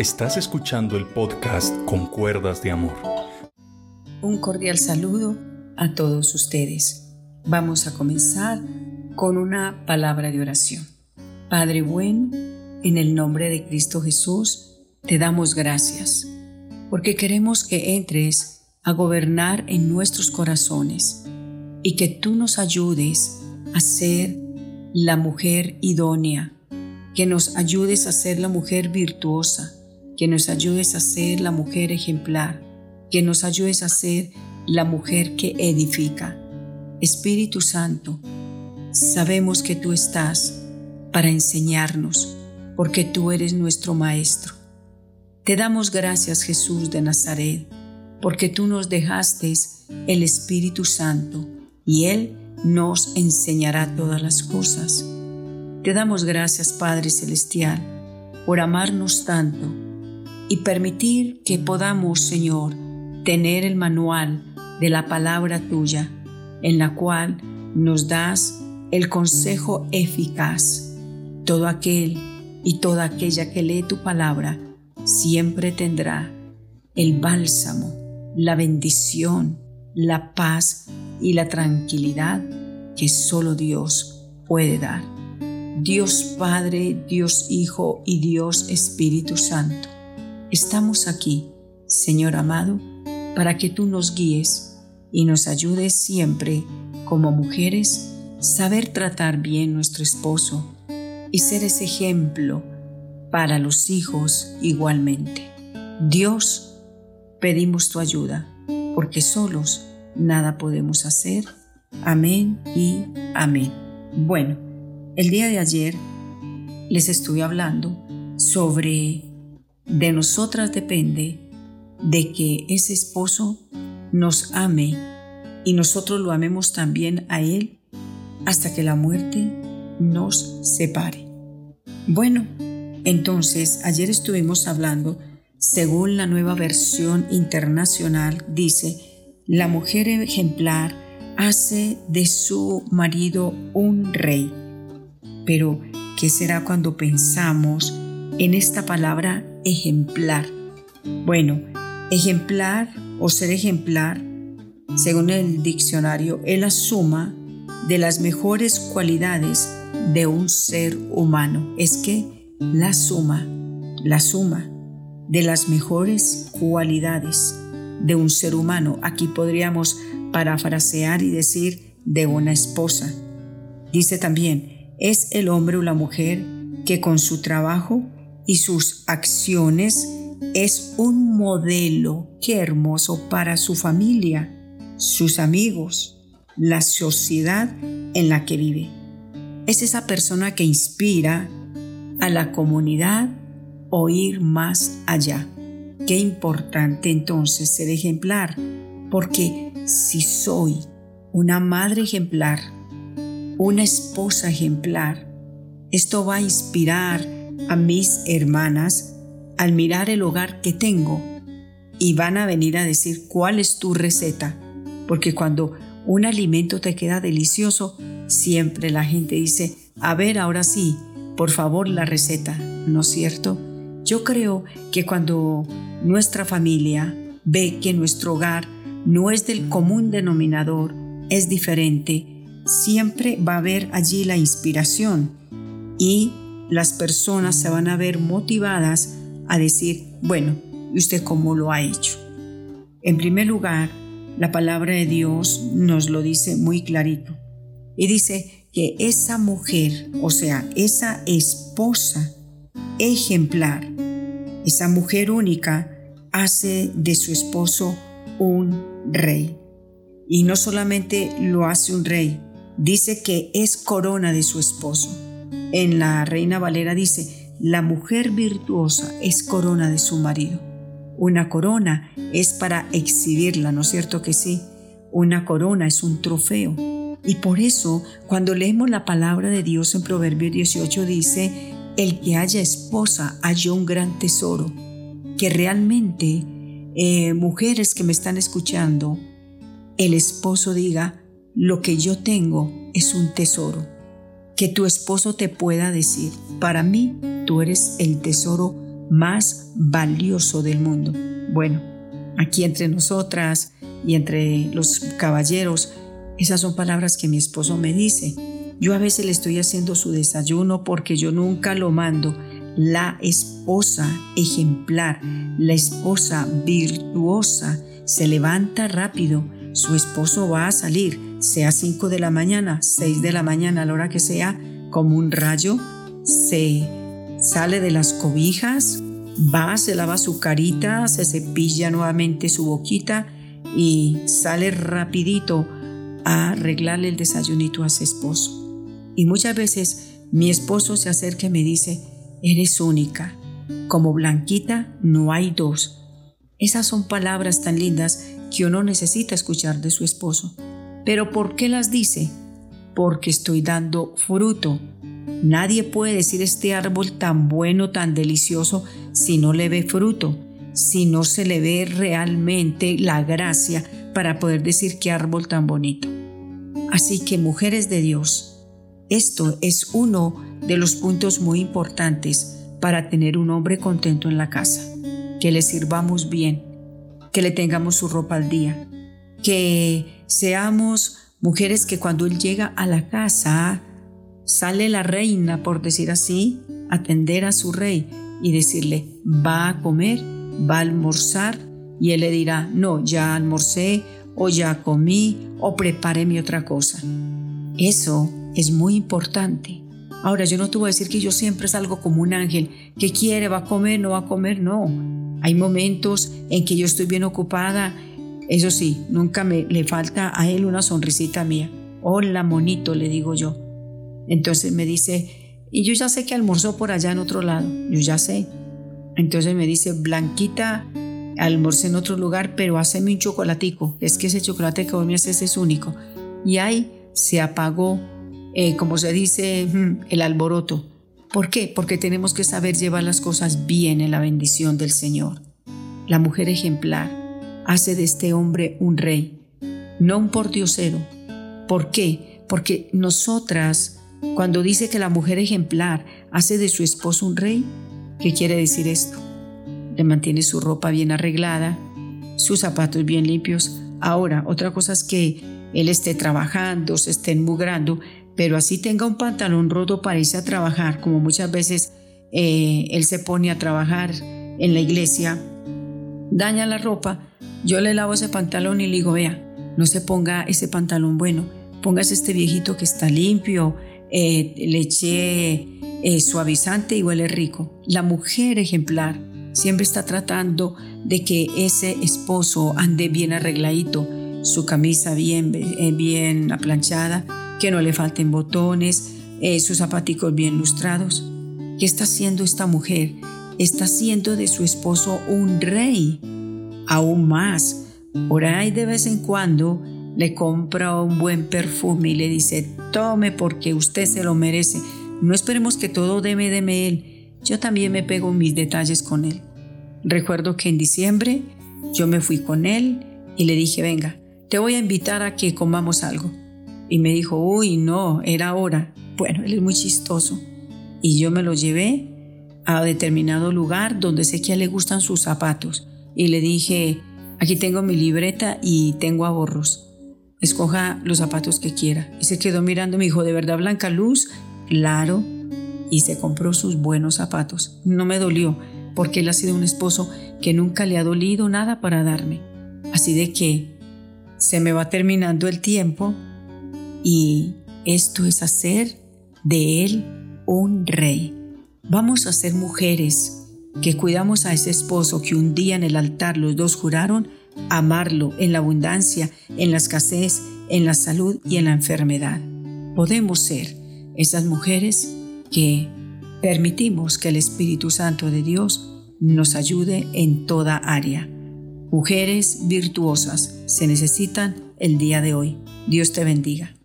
Estás escuchando el podcast Con Cuerdas de Amor. Un cordial saludo a todos ustedes. Vamos a comenzar con una palabra de oración. Padre bueno, en el nombre de Cristo Jesús, te damos gracias, porque queremos que entres a gobernar en nuestros corazones y que tú nos ayudes a ser la mujer idónea, que nos ayudes a ser la mujer virtuosa, que nos ayudes a ser la mujer ejemplar, que nos ayudes a ser la mujer que edifica. Espíritu Santo, sabemos que tú estás para enseñarnos, porque tú eres nuestro Maestro. Te damos gracias Jesús de Nazaret, porque tú nos dejaste el Espíritu Santo y Él nos enseñará todas las cosas. Te damos gracias Padre Celestial por amarnos tanto y permitir que podamos, Señor, tener el manual de la palabra tuya, en la cual nos das el consejo eficaz. Todo aquel y toda aquella que lee tu palabra siempre tendrá el bálsamo, la bendición, la paz y la tranquilidad que solo Dios puede dar. Dios Padre, Dios Hijo y Dios Espíritu Santo Estamos aquí, Señor amado, para que tú nos guíes y nos ayudes siempre, como mujeres, saber tratar bien nuestro esposo y ser ese ejemplo para los hijos igualmente. Dios, pedimos tu ayuda, porque solos nada podemos hacer. Amén y amén. Bueno, el día de ayer les estuve hablando sobre de nosotras depende de que ese esposo nos ame y nosotros lo amemos también a él hasta que la muerte nos separe. Bueno, entonces ayer estuvimos hablando, según la nueva versión internacional, dice, la mujer ejemplar hace de su marido un rey. Pero, ¿qué será cuando pensamos en esta palabra ejemplar. Bueno, ejemplar o ser ejemplar, según el diccionario, es la suma de las mejores cualidades de un ser humano. Es que la suma, la suma de las mejores cualidades de un ser humano. Aquí podríamos parafrasear y decir de una esposa. Dice también, es el hombre o la mujer que con su trabajo y sus acciones es un modelo, qué hermoso, para su familia, sus amigos, la sociedad en la que vive. Es esa persona que inspira a la comunidad o ir más allá. Qué importante entonces ser ejemplar, porque si soy una madre ejemplar, una esposa ejemplar, esto va a inspirar a mis hermanas al mirar el hogar que tengo y van a venir a decir cuál es tu receta, porque cuando un alimento te queda delicioso, siempre la gente dice, a ver, ahora sí, por favor la receta, ¿no es cierto? Yo creo que cuando nuestra familia ve que nuestro hogar no es del común denominador, es diferente, siempre va a haber allí la inspiración y las personas se van a ver motivadas a decir, bueno, ¿y usted cómo lo ha hecho? En primer lugar, la palabra de Dios nos lo dice muy clarito. Y dice que esa mujer, o sea, esa esposa ejemplar, esa mujer única, hace de su esposo un rey. Y no solamente lo hace un rey, dice que es corona de su esposo. En la Reina Valera dice, la mujer virtuosa es corona de su marido. Una corona es para exhibirla, ¿no es cierto que sí? Una corona es un trofeo. Y por eso, cuando leemos la palabra de Dios en Proverbios 18 dice, el que haya esposa haya un gran tesoro. Que realmente, eh, mujeres que me están escuchando, el esposo diga, lo que yo tengo es un tesoro que tu esposo te pueda decir, para mí tú eres el tesoro más valioso del mundo. Bueno, aquí entre nosotras y entre los caballeros, esas son palabras que mi esposo me dice. Yo a veces le estoy haciendo su desayuno porque yo nunca lo mando. La esposa ejemplar, la esposa virtuosa, se levanta rápido. Su esposo va a salir, sea 5 de la mañana, 6 de la mañana, a la hora que sea, como un rayo, se sale de las cobijas, va, se lava su carita, se cepilla nuevamente su boquita y sale rapidito a arreglarle el desayunito a su esposo. Y muchas veces mi esposo se acerca y me dice, eres única, como Blanquita no hay dos. Esas son palabras tan lindas que uno necesita escuchar de su esposo. Pero ¿por qué las dice? Porque estoy dando fruto. Nadie puede decir este árbol tan bueno, tan delicioso, si no le ve fruto, si no se le ve realmente la gracia para poder decir qué árbol tan bonito. Así que mujeres de Dios, esto es uno de los puntos muy importantes para tener un hombre contento en la casa, que le sirvamos bien, que le tengamos su ropa al día, que seamos mujeres que cuando él llega a la casa, sale la reina, por decir así, atender a su rey y decirle, va a comer, va a almorzar, y él le dirá, no, ya almorcé, o ya comí, o prepare mi otra cosa. Eso es muy importante. Ahora, yo no te voy a decir que yo siempre salgo como un ángel, que quiere, va a comer, no va a comer, no. Hay momentos en que yo estoy bien ocupada, eso sí, nunca me le falta a él una sonrisita mía. Hola, monito, le digo yo. Entonces me dice, y yo ya sé que almorzó por allá en otro lado, yo ya sé. Entonces me dice, Blanquita, almorcé en otro lugar, pero haceme un chocolatico. Es que ese chocolate que vos me haces es único. Y ahí se apagó, eh, como se dice, el alboroto. ¿Por qué? Porque tenemos que saber llevar las cosas bien en la bendición del Señor. La mujer ejemplar hace de este hombre un rey, no un pordiosero. ¿Por qué? Porque nosotras cuando dice que la mujer ejemplar hace de su esposo un rey, ¿qué quiere decir esto? Le mantiene su ropa bien arreglada, sus zapatos bien limpios. Ahora, otra cosa es que él esté trabajando, se esté enmugrando, pero así tenga un pantalón roto para irse a trabajar, como muchas veces eh, él se pone a trabajar en la iglesia, daña la ropa, yo le lavo ese pantalón y le digo, vea, no se ponga ese pantalón bueno, póngase este viejito que está limpio, eh, le eché eh, suavizante y huele rico. La mujer ejemplar siempre está tratando de que ese esposo ande bien arregladito, su camisa bien, eh, bien aplanchada, que no le falten botones, sus zapaticos bien lustrados. ¿Qué está haciendo esta mujer? Está haciendo de su esposo un rey. Aún más, por ahí de vez en cuando le compra un buen perfume y le dice, tome porque usted se lo merece. No esperemos que todo deme, deme él. Yo también me pego mis detalles con él. Recuerdo que en diciembre yo me fui con él y le dije, venga, te voy a invitar a que comamos algo. Y me dijo, uy, no, era hora. Bueno, él es muy chistoso. Y yo me lo llevé a determinado lugar donde sé que le gustan sus zapatos. Y le dije, aquí tengo mi libreta y tengo ahorros escoja los zapatos que quiera. Y se quedó mirando, me dijo, ¿de verdad Blanca Luz? Claro. Y se compró sus buenos zapatos. No me dolió, porque él ha sido un esposo que nunca le ha dolido nada para darme. Así de que se me va terminando el tiempo y esto es hacer de él un rey. Vamos a ser mujeres que cuidamos a ese esposo que un día en el altar los dos juraron amarlo en la abundancia, en la escasez, en la salud y en la enfermedad. Podemos ser esas mujeres que permitimos que el Espíritu Santo de Dios nos ayude en toda área. Mujeres virtuosas se necesitan el día de hoy. Dios te bendiga.